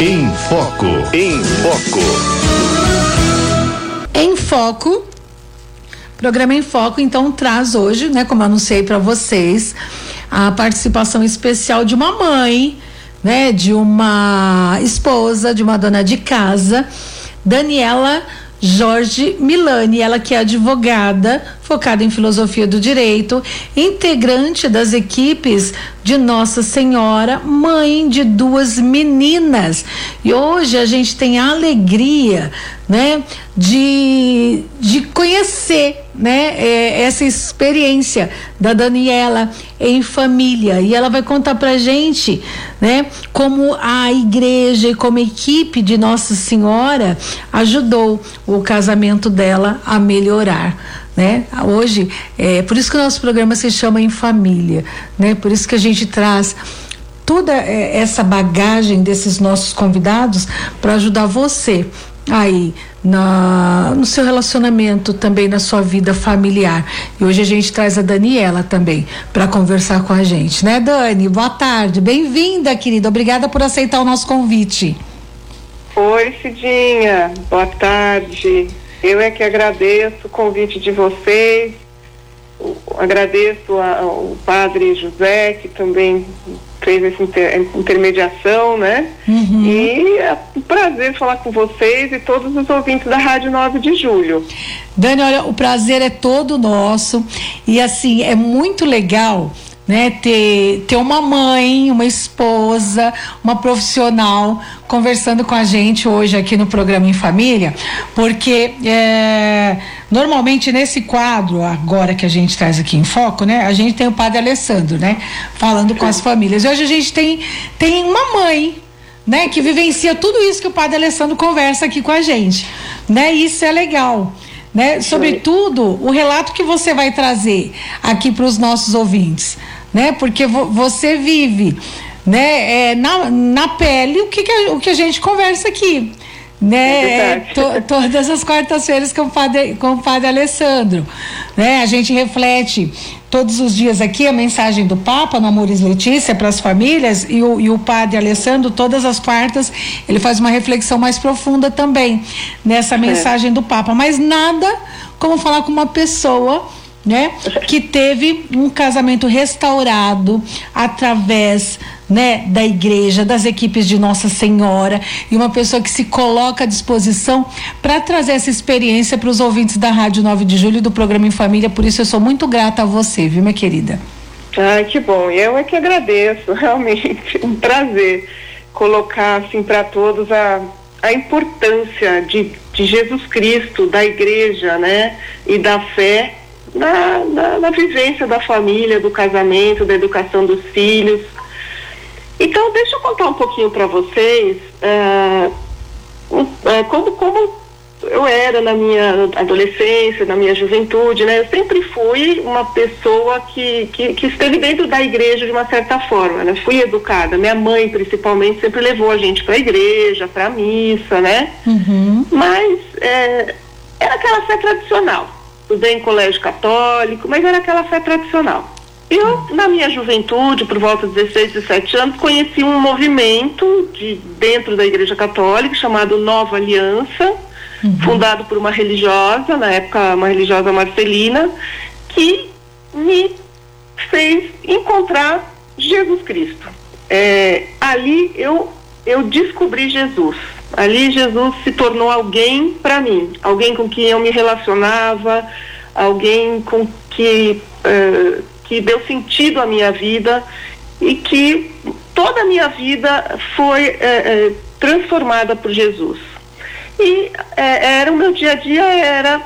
Em Foco. Em Foco. Em Foco. Programa em Foco, então, traz hoje, né, como eu anunciei para vocês, a participação especial de uma mãe, né, de uma esposa, de uma dona de casa, Daniela Jorge Milani, ela que é advogada, focada em filosofia do direito, integrante das equipes de Nossa Senhora, mãe de duas meninas. E hoje a gente tem a alegria, né, de, de conhecer, né, é, essa experiência da Daniela em família. E ela vai contar pra gente, né, como a igreja e como a equipe de Nossa Senhora ajudou o casamento dela a melhorar né? Hoje, é por isso que o nosso programa se chama Em Família, né? Por isso que a gente traz toda é, essa bagagem desses nossos convidados para ajudar você aí na, no seu relacionamento também na sua vida familiar. E hoje a gente traz a Daniela também para conversar com a gente, né, Dani? Boa tarde, bem-vinda, querida. Obrigada por aceitar o nosso convite. Oi, Cidinha. Boa tarde. Eu é que agradeço o convite de vocês, agradeço ao padre José, que também fez essa inter, intermediação, né? Uhum. E é um prazer falar com vocês e todos os ouvintes da Rádio 9 de Julho. Dani, olha, o prazer é todo nosso e assim, é muito legal né? Ter, ter uma mãe, uma esposa, uma profissional conversando com a gente hoje aqui no programa em família, porque é, normalmente nesse quadro agora que a gente traz aqui em foco, né? A gente tem o padre Alessandro, né? Falando com as famílias. Hoje a gente tem tem uma mãe, né? Que vivencia tudo isso que o padre Alessandro conversa aqui com a gente, né? Isso é legal. Né? Sobretudo o relato que você vai trazer aqui para os nossos ouvintes né? Porque vo você vive, né? É, na, na pele o que, que a, o que a gente conversa aqui. Né, é to, todas as quartas-feiras com, o padre, com o padre Alessandro. Né? A gente reflete todos os dias aqui a mensagem do Papa no Amores Letícia para as famílias e o, e o padre Alessandro, todas as quartas, ele faz uma reflexão mais profunda também nessa é. mensagem do Papa. Mas nada como falar com uma pessoa né? Que teve um casamento restaurado através, né, da igreja, das equipes de Nossa Senhora e uma pessoa que se coloca à disposição para trazer essa experiência para os ouvintes da Rádio 9 de Julho do programa em Família. Por isso eu sou muito grata a você, viu, minha querida? Ai, que bom. Eu é que agradeço, realmente, um prazer colocar assim para todos a a importância de, de Jesus Cristo, da igreja, né, e da fé na, na, na vivência da família, do casamento, da educação dos filhos. Então, deixa eu contar um pouquinho para vocês uh, uh, como, como eu era na minha adolescência, na minha juventude, né? Eu sempre fui uma pessoa que, que, que esteve dentro da igreja de uma certa forma, né? Fui educada. Minha mãe, principalmente, sempre levou a gente para a igreja, para a missa, né? Uhum. Mas é, era aquela fé tradicional estudei em colégio católico, mas era aquela fé tradicional. Eu, na minha juventude, por volta de 16, 17 anos, conheci um movimento de, dentro da Igreja Católica chamado Nova Aliança, uhum. fundado por uma religiosa, na época uma religiosa marcelina, que me fez encontrar Jesus Cristo. É, ali eu, eu descobri Jesus. Ali Jesus se tornou alguém para mim, alguém com quem eu me relacionava, alguém com que uh, que deu sentido à minha vida e que toda a minha vida foi uh, uh, transformada por Jesus. E era o meu dia a dia era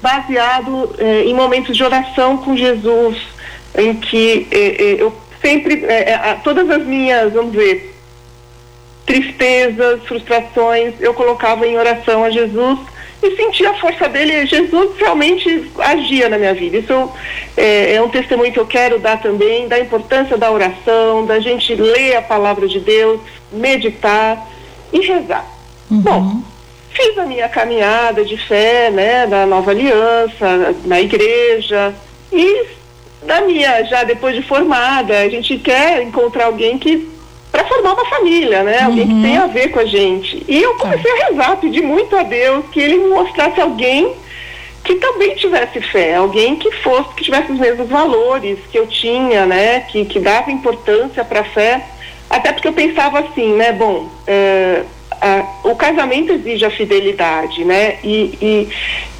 baseado em momentos de oração com Jesus, em que eu sempre todas as minhas, vamos ver, tristezas, frustrações, eu colocava em oração a Jesus e sentia a força dele. Jesus realmente agia na minha vida. Isso é, é, um testemunho que eu quero dar também, da importância da oração, da gente ler a palavra de Deus, meditar e rezar. Uhum. Bom, fiz a minha caminhada de fé, né, da nova aliança, na igreja e da minha, já depois de formada, a gente quer encontrar alguém que para formar uma família, né? Alguém que tenha a ver com a gente. E eu comecei a rezar, pedir muito a Deus que ele me mostrasse alguém que também tivesse fé, alguém que fosse, que tivesse os mesmos valores que eu tinha, né? Que, que dava importância para a fé. Até porque eu pensava assim, né? Bom, é, a, o casamento exige a fidelidade, né? E, e,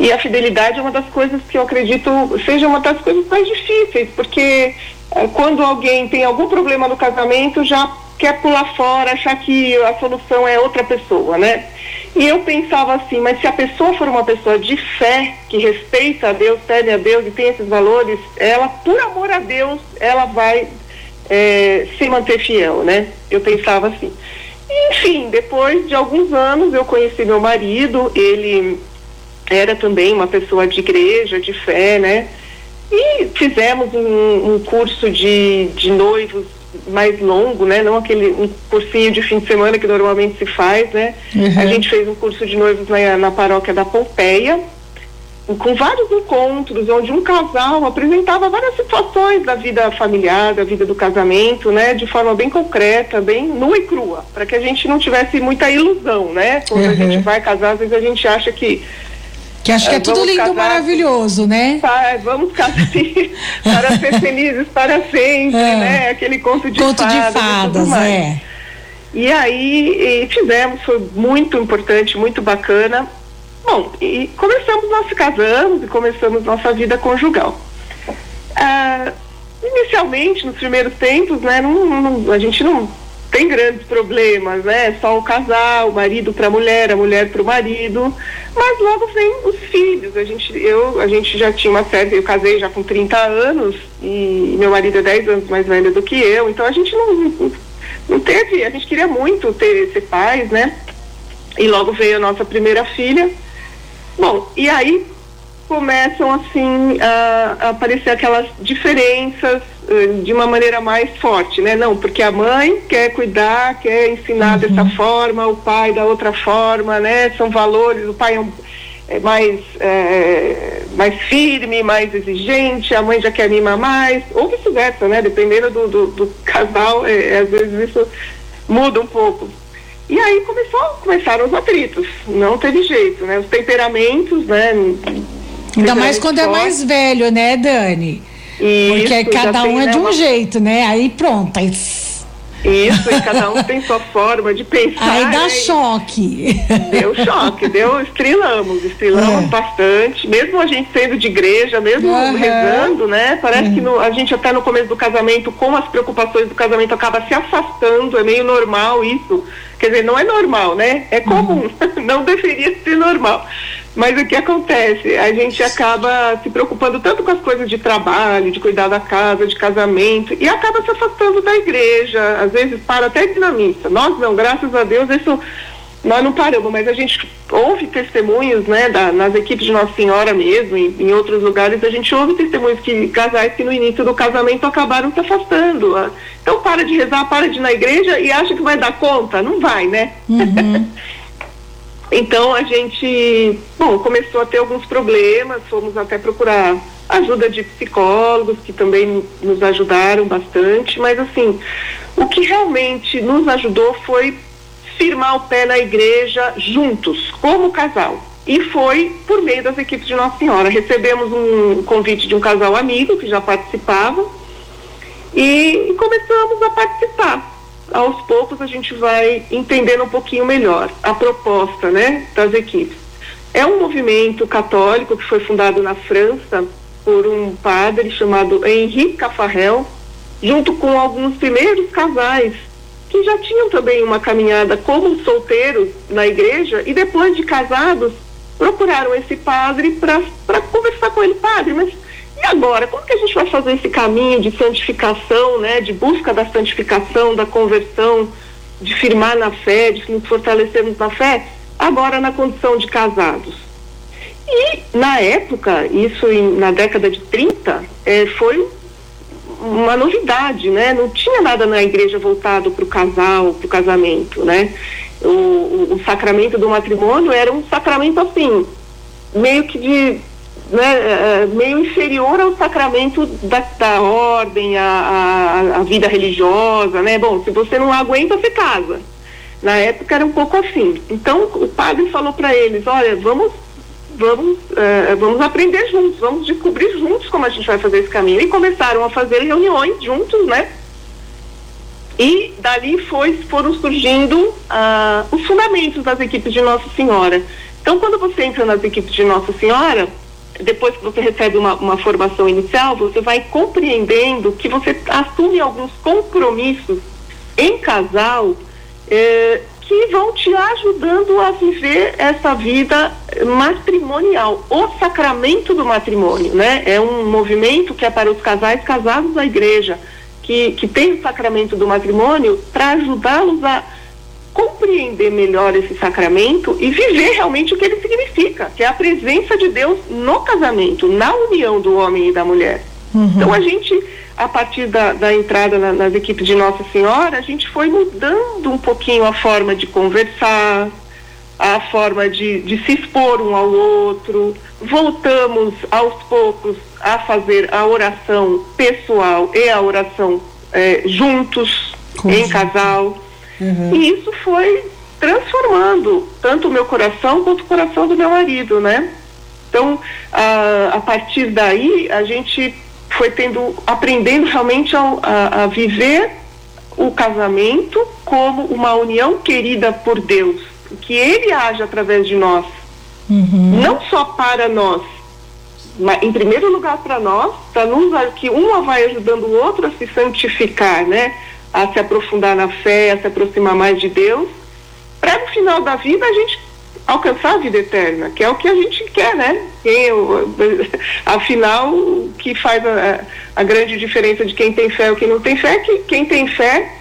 e, a fidelidade é uma das coisas que eu acredito seja uma das coisas mais difíceis, porque é, quando alguém tem algum problema no casamento, já quer pular fora, achar que a solução é outra pessoa, né? E eu pensava assim, mas se a pessoa for uma pessoa de fé, que respeita a Deus, teme a Deus e tem esses valores, ela, por amor a Deus, ela vai é, se manter fiel, né? Eu pensava assim. Enfim, depois de alguns anos eu conheci meu marido, ele era também uma pessoa de igreja, de fé, né? E fizemos um, um curso de, de noivos mais longo, né? Não aquele um cursinho de fim de semana que normalmente se faz, né? Uhum. A gente fez um curso de noivos na, na paróquia da Pompeia, com vários encontros, onde um casal apresentava várias situações da vida familiar, da vida do casamento, né, de forma bem concreta, bem nua e crua, para que a gente não tivesse muita ilusão, né? Quando uhum. a gente vai casar, às vezes a gente acha que que acho que é, é tudo lindo, maravilhoso, né? Tá, vamos casar para ser felizes para sempre, é. né? Aquele conto de conto fadas. de fadas, é. E aí e fizemos, foi muito importante, muito bacana. Bom, e começamos, nós casamos e começamos nossa vida conjugal. Ah, inicialmente, nos primeiros tempos, né, não, não, a gente não tem grandes problemas, né? Só o casal, o marido para a mulher, a mulher para o marido. Mas logo vem os filhos. A gente, eu, a gente já tinha uma série, eu casei já com 30 anos e meu marido é 10 anos mais velho do que eu. Então a gente não, não teve, a gente queria muito ter, ser pais, né? E logo veio a nossa primeira filha. Bom, e aí começam assim a, a aparecer aquelas diferenças uh, de uma maneira mais forte, né? Não, porque a mãe quer cuidar, quer ensinar uhum. dessa forma, o pai da outra forma, né? São valores, o pai é, um, é mais é, mais firme, mais exigente, a mãe já quer mimar mais, ou vice-versa, né? Dependendo do, do, do casal, é, às vezes isso muda um pouco. E aí começou, começaram os atritos, não teve jeito, né? Os temperamentos, né? Ainda mais quando é mais velho, né, Dani? Isso, Porque cada um é de um uma... jeito, né? Aí pronto, aí isso, e cada um tem sua forma de pensar. Aí dá né? choque. Deu choque, deu, estrilamos, estrilamos é. bastante, mesmo a gente sendo de igreja, mesmo uhum. rezando, né? Parece uhum. que no, a gente até no começo do casamento, com as preocupações do casamento, acaba se afastando, é meio normal isso. Quer dizer, não é normal, né? É comum, uhum. não deveria ser normal. Mas o que acontece? A gente acaba se preocupando tanto com as coisas de trabalho, de cuidar da casa, de casamento, e acaba se afastando da igreja, às vezes para até de na missa. Nós não, graças a Deus, isso nós não paramos, mas a gente ouve testemunhos, né, da, nas equipes de Nossa Senhora mesmo, em, em, outros lugares, a gente ouve testemunhos que casais que no início do casamento acabaram se afastando. Ah. Então para de rezar, para de ir na igreja e acha que vai dar conta? Não vai, né? Uhum. Então a gente, bom, começou a ter alguns problemas, fomos até procurar ajuda de psicólogos que também nos ajudaram bastante, mas assim, o que realmente nos ajudou foi firmar o pé na igreja juntos, como casal. E foi por meio das equipes de Nossa Senhora. Recebemos um convite de um casal amigo que já participava e começamos a participar aos poucos a gente vai entendendo um pouquinho melhor a proposta, né, das equipes. É um movimento católico que foi fundado na França por um padre chamado Henri Cafarel, junto com alguns primeiros casais que já tinham também uma caminhada como solteiros na igreja e depois de casados procuraram esse padre para conversar com ele, padre, mas e agora, como que a gente vai fazer esse caminho de santificação, né, de busca da santificação, da conversão, de firmar na fé, de nos fortalecermos na fé, agora na condição de casados? E na época, isso em, na década de 30, é, foi uma novidade, né? Não tinha nada na igreja voltado para o casal, para o casamento, né? O, o, o, sacramento do matrimônio era um sacramento assim, meio que de né, é, meio inferior ao sacramento da, da ordem, a, vida religiosa, né? Bom, se você não aguenta, você casa. Na época era um pouco assim. Então o padre falou para eles, olha, vamos vamos uh, vamos aprender juntos, vamos descobrir juntos como a gente vai fazer esse caminho. E começaram a fazer reuniões juntos, né? E dali foi, foram surgindo uh, os fundamentos das equipes de Nossa Senhora. Então, quando você entra nas equipes de Nossa Senhora, depois que você recebe uma, uma formação inicial, você vai compreendendo que você assume alguns compromissos em casal eh, que vão te ajudando a viver essa vida matrimonial, o sacramento do matrimônio, né? É um movimento que é para os casais casados da igreja, que, que tem o sacramento do matrimônio para ajudá-los a compreender melhor esse sacramento e viver realmente o que ele significa, que é a presença de Deus no casamento, na união do homem e da mulher. Uhum. Então a gente, a partir da, da entrada na, nas equipes de Nossa Senhora, a gente foi mudando um pouquinho a forma de conversar, a forma de, de se expor um ao outro. Voltamos aos poucos a fazer a oração pessoal e a oração eh, juntos, Com em casal. Uhum. E isso foi transformando tanto o meu coração quanto o coração do meu marido, né? Então, a, a partir daí, a gente foi tendo, aprendendo realmente a, a, a viver o casamento como uma união querida por Deus, que Ele age através de nós, uhum. não só para nós, mas em primeiro lugar para nós, para nos que uma vai ajudando o outro a se santificar, né? A se aprofundar na fé, a se aproximar mais de Deus, para no final da vida a gente alcançar a vida eterna, que é o que a gente quer, né? Quem, afinal, o que faz a, a, grande diferença de quem tem fé e quem não tem fé é que quem tem fé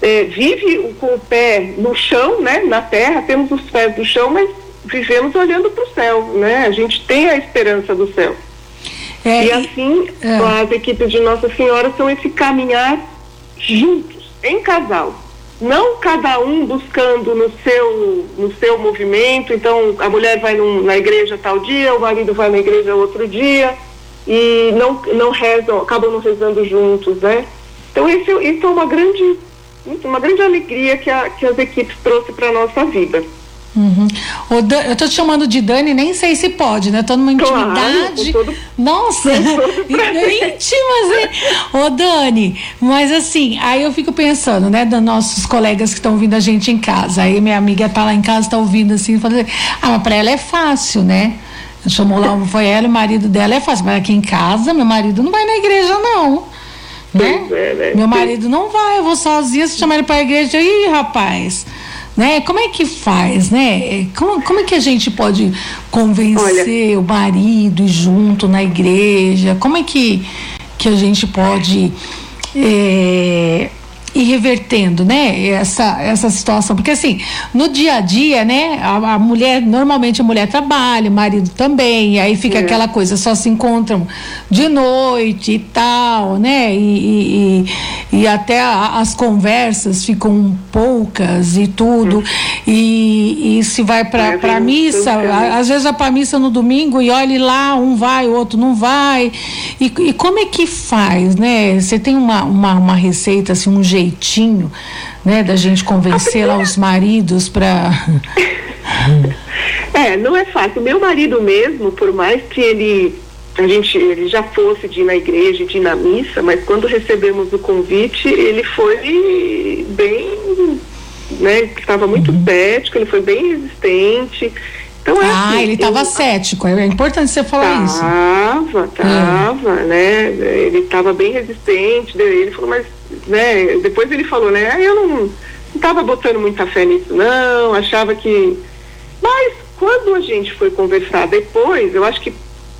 é, vive com o pé no chão, né? Na terra, temos os pés do chão, mas vivemos olhando para o céu, né? A gente tem a esperança do céu. É, e assim, é. as equipes de Nossa Senhora são esse caminhar juntos, em casal. Não cada um buscando no seu, no seu movimento, então a mulher vai num, na igreja tal dia, o marido vai na igreja outro dia, e não, não rezam, acabam não rezando juntos, né? Então isso, isso é uma grande, uma grande alegria que, a, que as equipes trouxe para a nossa vida. Uhum. Dan, eu tô te chamando de Dani, nem sei se pode, né? Tô numa intimidade. Claro, todo, Nossa, íntimas, hein? Ô, Dani, mas assim, aí eu fico pensando, né, dos nossos colegas que estão ouvindo a gente em casa. Aí minha amiga tá lá em casa, tá ouvindo assim, falando assim, ah, mas pra ela é fácil, né? Chamou lá, foi ela, o marido dela é fácil, mas aqui em casa, meu marido não vai na igreja, não. Né? É, né? Meu marido não vai, eu vou sozinha, se chamar ele pra igreja, ih, rapaz né? Como é que faz, né? Como, como é que a gente pode convencer Olha, o marido junto na igreja? Como é que, que a gente pode é, ir revertendo, né, essa, essa situação. Porque assim, no dia a dia, né, a, a mulher, normalmente a mulher trabalha, o marido também, e aí fica é. aquela coisa, só se encontram de noite e tal, né, e, e, e até a, as conversas ficam poucas e tudo, hum. e, e se vai para é, a missa, a, às vezes vai para missa no domingo e olhe lá, um vai, o outro não vai, e, e como é que faz, né, você tem uma, uma, uma receita, assim, um jeito jeitinho, né, da gente convencer lá os maridos para É, não é fácil. Meu marido mesmo, por mais que ele a gente ele já fosse de ir na igreja, de ir na missa, mas quando recebemos o convite, ele foi bem, né, estava muito uhum. cético, ele foi bem resistente. Então, é ah, assim, ele estava eu... cético, é importante você falar tava, isso. Tava, tava, é. né? Ele estava bem resistente, ele falou, mas, né, depois ele falou, né, ah, eu não estava botando muita fé nisso, não, achava que. Mas quando a gente foi conversar depois, eu acho que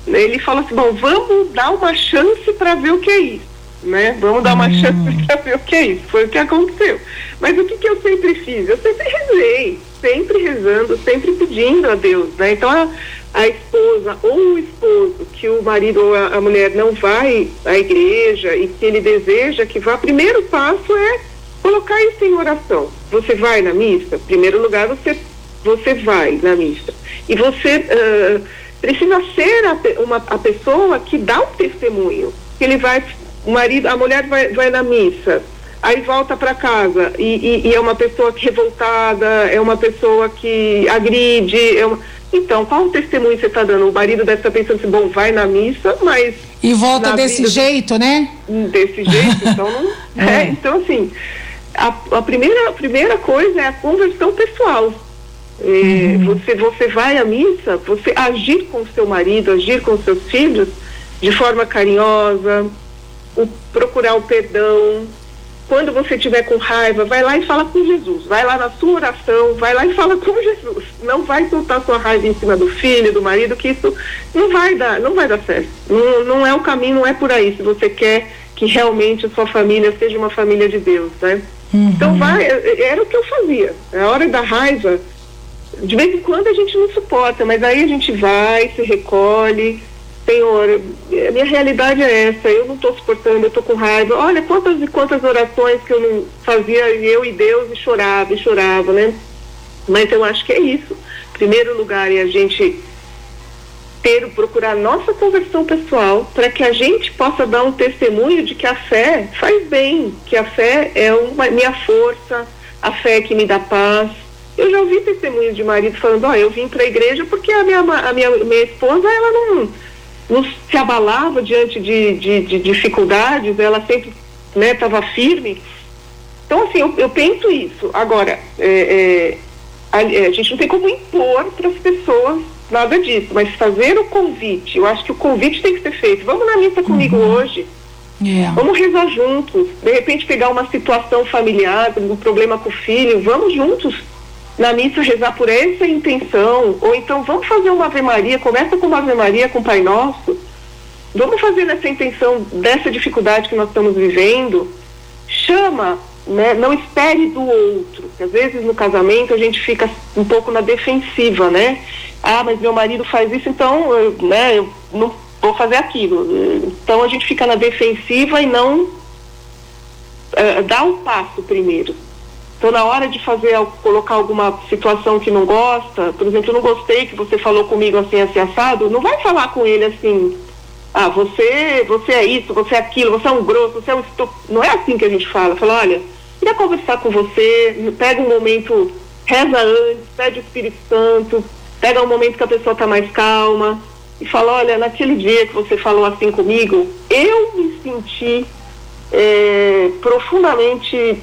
ele falou assim, bom, vamos dar uma chance para ver o que é isso. Né? Vamos dar uma hum. chance para ver o que é isso. Foi o que aconteceu. Mas o que, que eu sempre fiz? Eu sempre rezei sempre rezando, sempre pedindo a Deus, né? Então a, a esposa ou o esposo que o marido ou a, mulher não vai à igreja e que ele deseja que vá, primeiro passo é colocar isso em oração. Você vai na missa? Primeiro lugar, você você vai na missa. E você uh, precisa ser a, uma, a pessoa que dá o testemunho. Que ele vai, o marido, a mulher vai, vai na missa, aí volta para casa e, e, e, é uma pessoa revoltada, é uma pessoa que agride. É uma... Então, qual o testemunho você está dando? O marido deve estar tá pensando assim, bom, vai na missa, mas. E volta desse jeito, né? Desse jeito, então não. é. é. então, assim, a, a, primeira, a primeira coisa é a conversão pessoal. Uhum. Você, você vai à missa, você agir com o seu marido, agir com seus filhos de forma carinhosa, o, procurar o perdão. Quando você estiver com raiva, vai lá e fala com Jesus. Vai lá na sua oração, vai lá e fala com Jesus. Não vai soltar sua raiva em cima do filho, do marido, que isso não vai dar, não vai dar certo. Não, não é o caminho, não é por aí. Se você quer que realmente a sua família seja uma família de Deus, né? Uhum. Então vai, era o que eu fazia. A hora da raiva, de vez em quando a gente não suporta, mas aí a gente vai, se recolhe. Senhor, a minha realidade é essa, eu não estou suportando, eu estou com raiva. Olha quantas e quantas orações que eu não fazia, eu e Deus, e chorava, e chorava, né? Mas eu acho que é isso. Primeiro lugar é a gente ter, procurar nossa conversão pessoal para que a gente possa dar um testemunho de que a fé faz bem, que a fé é uma minha força, a fé que me dá paz, eu já ouvi testemunhos de marido falando, ó, oh, eu vim para a igreja porque a minha, a minha, minha esposa, ela não, não se abalava diante de, de, de dificuldades, ela sempre estava né, firme. Então, assim, eu, eu penso isso. Agora, é, é, a, a, gente não tem como impor para as pessoas nada disso, mas fazer o convite, eu acho que o convite tem que ser feito. Vamos na missa comigo uhum. hoje. Yeah. Vamos rezar juntos. De repente pegar uma situação familiar, um problema com o filho, vamos juntos na missa rezar por essa intenção, ou então vamos fazer uma Ave Maria, começa com uma Ave Maria com o Pai Nosso, vamos fazer nessa intenção dessa dificuldade que nós estamos vivendo, chama, né, não espere do outro, porque às vezes no casamento a gente fica um pouco na defensiva, né? Ah, mas meu marido faz isso, então eu, né, eu não vou fazer aquilo. Então a gente fica na defensiva e não uh, dá o um passo primeiro. Então, na hora de fazer, colocar alguma situação que não gosta, por exemplo, eu não gostei que você falou comigo assim, assim, assado, não vai falar com ele assim, ah, você, você é isso, você é aquilo, você é um grosso, você é um estup... Não é assim que a gente fala. Fala, olha, queria conversar com você, pega um momento, reza antes, pede o Espírito Santo, pega um momento que a pessoa está mais calma e fala, olha, naquele dia que você falou assim comigo, eu me senti é, profundamente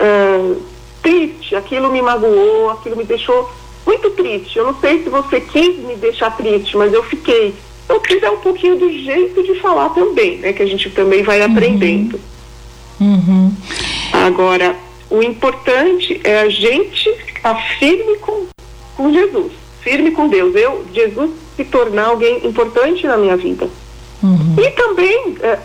é, triste, aquilo me magoou, aquilo me deixou muito triste. Eu não sei se você quis me deixar triste, mas eu fiquei. Eu quis é um pouquinho do jeito de falar também, né? Que a gente também vai uhum. aprendendo. Uhum. Agora, o importante é a gente estar firme com, com Jesus, firme com Deus. Eu, Jesus se tornar alguém importante na minha vida. Uhum. E também é,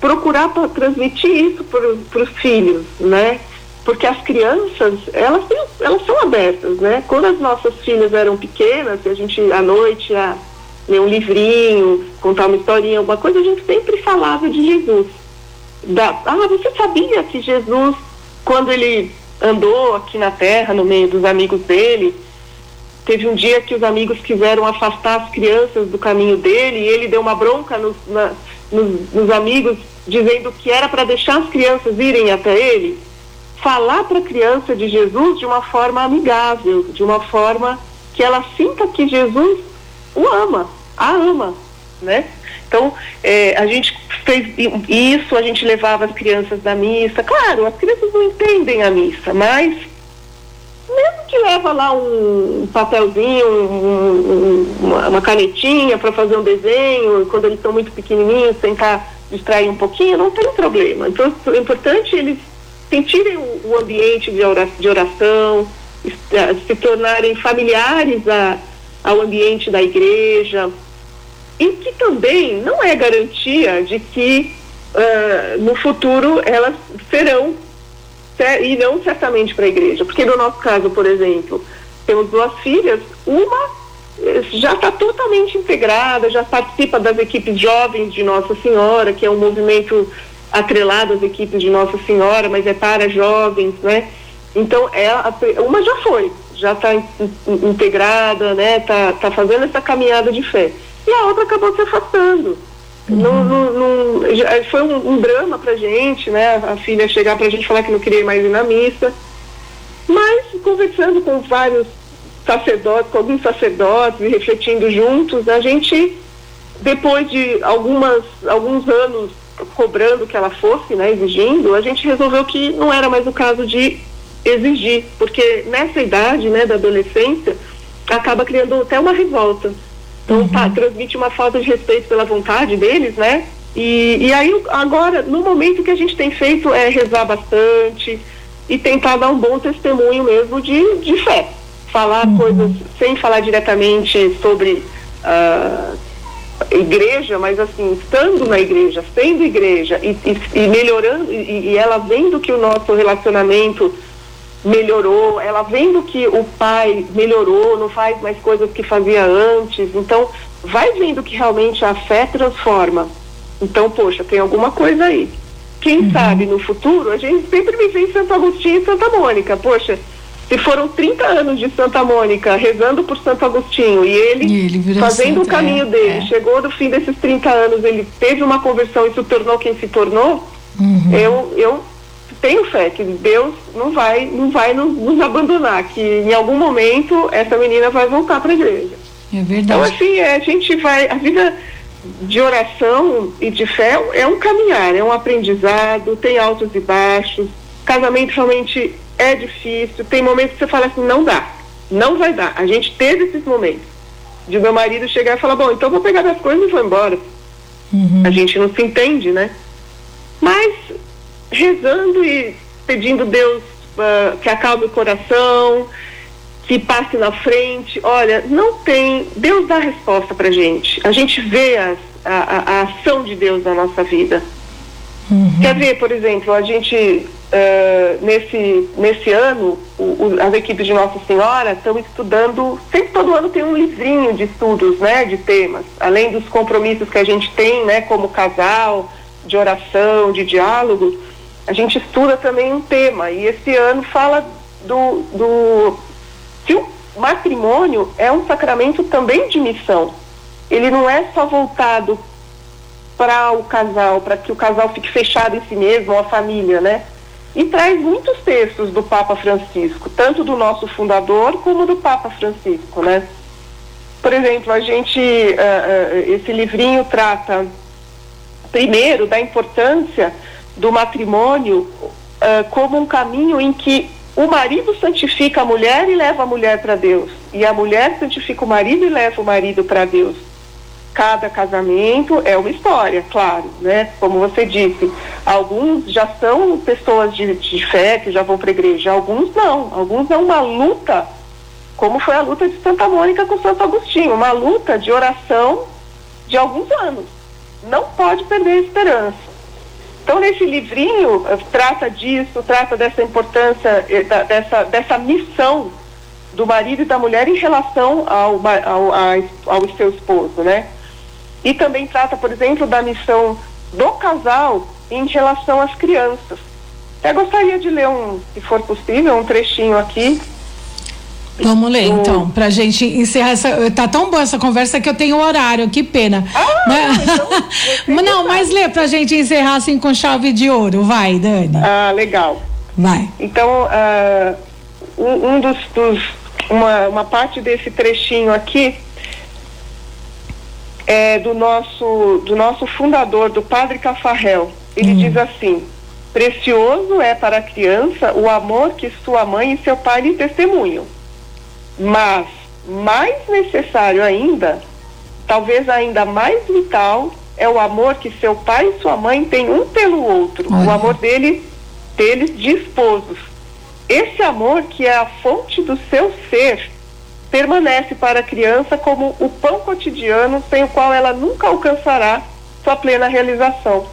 procurar transmitir isso para os filhos, né? Porque as crianças, elas, têm, elas são abertas, né? Quando as nossas filhas eram pequenas, a gente à noite ia ler um livrinho, contar uma historinha, alguma coisa, a gente sempre falava de Jesus. Da, ah, você sabia que Jesus, quando ele andou aqui na terra, no meio dos amigos dele, teve um dia que os amigos quiseram afastar as crianças do caminho dele e ele deu uma bronca nos, na, nos, nos amigos, dizendo que era para deixar as crianças irem até ele falar para a criança de Jesus de uma forma amigável, de uma forma que ela sinta que Jesus o ama, a ama, né? Então, é, a gente fez isso, a gente levava as crianças da missa. Claro, as crianças não entendem a missa, mas mesmo que leva lá um papelzinho, um, uma, uma, canetinha para fazer um desenho, quando eles estão muito pequenininhos, tentar distrair um pouquinho, não tem problema. Então, é importante eles sentirem o, ambiente de oração, de oração, se tornarem familiares a, ao ambiente da igreja, e que também não é garantia de que uh, no futuro elas serão e não certamente para a igreja, porque no nosso caso, por exemplo, temos duas filhas, uma eh, já está totalmente integrada, já participa das equipes jovens de Nossa Senhora, que é um movimento atrelado às equipes de Nossa Senhora, mas é para jovens, né? Então, é a, uma já foi, já está in, in, integrada, né? Tá, tá fazendo essa caminhada de fé. E a outra acabou se afastando. Uhum. Não, não, não, foi um, um drama pra gente, né? A filha chegar pra gente falar que não queria mais ir na missa. Mas conversando com vários sacerdotes, com alguns sacerdotes e refletindo juntos, a gente, depois de algumas, alguns anos cobrando que ela fosse, né, exigindo, a gente resolveu que não era mais o caso de exigir, porque nessa idade, né, da adolescência, acaba criando até uma revolta. Então, uhum. tá, transmite uma falta de respeito pela vontade deles, né? E, e aí, agora, no momento que a gente tem feito é rezar bastante e tentar dar um bom testemunho mesmo de, de fé. Falar uhum. coisas sem falar diretamente sobre uh, igreja, mas assim, estando na igreja, sendo igreja e, e, e melhorando, e, e, ela vendo que o nosso relacionamento melhorou, ela vendo que o pai melhorou, não faz mais coisas que fazia antes, então vai vendo que realmente a fé transforma. Então, poxa, tem alguma coisa aí. Quem uhum. sabe no futuro, a gente sempre me vê em Santo Agostinho e Santa Mônica. Poxa, se foram 30 anos de Santa Mônica rezando por Santo Agostinho e ele, e ele fazendo o caminho é, dele, é. chegou no fim desses 30 anos, ele teve uma conversão e se tornou quem se tornou, uhum. eu, eu tenho fé que Deus não vai, não vai nos, nos, abandonar, que em algum momento essa menina vai voltar para a igreja. É verdade. Então assim, é, a gente vai, a vida de oração e de fé é um caminhar, é um aprendizado, tem altos e baixos. Casamento realmente é difícil, tem momentos que você fala assim, não dá, não vai dar. A gente teve esses momentos de meu marido chegar e falar, bom, então vou pegar minhas coisas e vou embora. Uhum. A gente não se entende, né? Mas rezando e pedindo Deus uh, que acalme o coração, que passe na frente. Olha, não tem. Deus dá resposta pra gente. A gente vê as, a, a, a ação de Deus na nossa vida. Uhum. Quer ver, por exemplo, a gente uh, nesse, nesse ano, o, o, as equipes de Nossa Senhora estão estudando, sempre todo ano tem um livrinho de estudos, né, de temas, além dos compromissos que a gente tem, né, como casal, de oração, de diálogo, a gente estuda também um tema, e esse ano fala do, do que o matrimônio é um sacramento também de missão. Ele não é só voltado para o casal, para que o casal fique fechado em si mesmo, a família, né? E traz muitos textos do Papa Francisco, tanto do nosso fundador como do Papa Francisco, né? Por exemplo, a gente, uh, uh, esse livrinho trata, primeiro, da importância do matrimônio uh, como um caminho em que o marido santifica a mulher e leva a mulher para Deus, e a mulher santifica o marido e leva o marido para Deus cada casamento é uma história, claro, né? Como você disse, alguns já são pessoas de, de fé que já vão para a igreja, alguns não, alguns é uma luta, como foi a luta de Santa Mônica com Santo Agostinho, uma luta de oração de alguns anos. Não pode perder a esperança. Então, nesse livrinho, eh, trata disso, trata dessa importância, eh, dessa, dessa missão do marido e da mulher em relação ao, ao, ao, ao seu esposo, né? E também trata, por exemplo, da missão do casal em relação às crianças. Eu gostaria de ler um, se for possível, um trechinho aqui. Vamos ler, do... então, pra gente encerrar essa. Tá tão boa essa conversa que eu tenho horário, que pena. Ah, mas... então, não, mas lê pra gente encerrar assim com chave de ouro. Vai, Dani. Ah, legal. Vai. Então, uh, um, um dos. dos uma, uma parte desse trechinho aqui é, do, nosso, do nosso fundador, do padre Cafarrel. Ele hum. diz assim: Precioso é para a criança o amor que sua mãe e seu pai lhe testemunham. Mas mais necessário ainda, talvez ainda mais vital, é o amor que seu pai e sua mãe têm um pelo outro, Olha. o amor dele, deles de esposos. Esse amor que é a fonte do seu ser permanece para a criança como o pão cotidiano sem o qual ela nunca alcançará sua plena realização.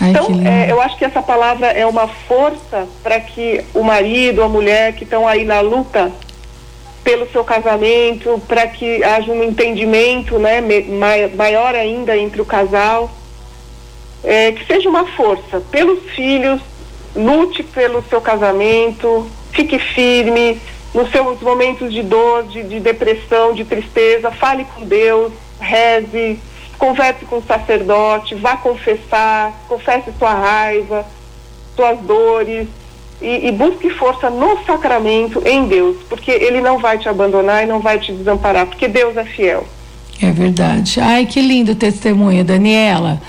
Ai, então, é, eu acho que essa palavra é uma força para que o marido, a mulher que estão aí na luta pelo seu casamento, para que haja um entendimento né, maior ainda entre o casal, é, que seja uma força pelos filhos, lute pelo seu casamento, fique firme, nos seus momentos de dor, de, de depressão, de tristeza, fale com Deus, reze, converse com o sacerdote, vá confessar, confesse sua raiva, suas dores e, e, busque força no sacramento em Deus, porque Ele não vai te abandonar e não vai te desamparar, porque Deus é fiel. É verdade. Ai, que lindo testemunho, Daniela.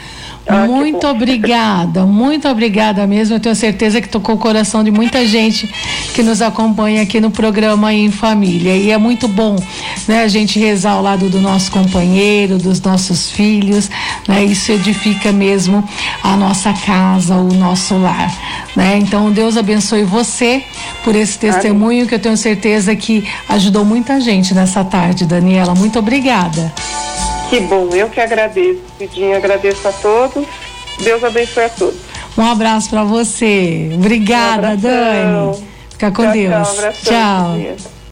Ah, muito obrigada, muito obrigada mesmo. Eu tenho certeza que tocou o coração de muita gente que nos acompanha aqui no programa em família. E é muito bom, né, a gente rezar ao lado do nosso companheiro, dos nossos filhos, né? Isso edifica mesmo a nossa casa, o nosso lar, né? Então Deus abençoe você por esse testemunho Amém. que eu tenho certeza que ajudou muita gente nessa tarde, Daniela. Muito obrigada. Que bom, eu que agradeço, Cidinha, agradeço a todos. Deus abençoe a todos. Um abraço para você. Obrigada, um Dani. Fica com tchau, Deus. Tchau. Abração, tchau.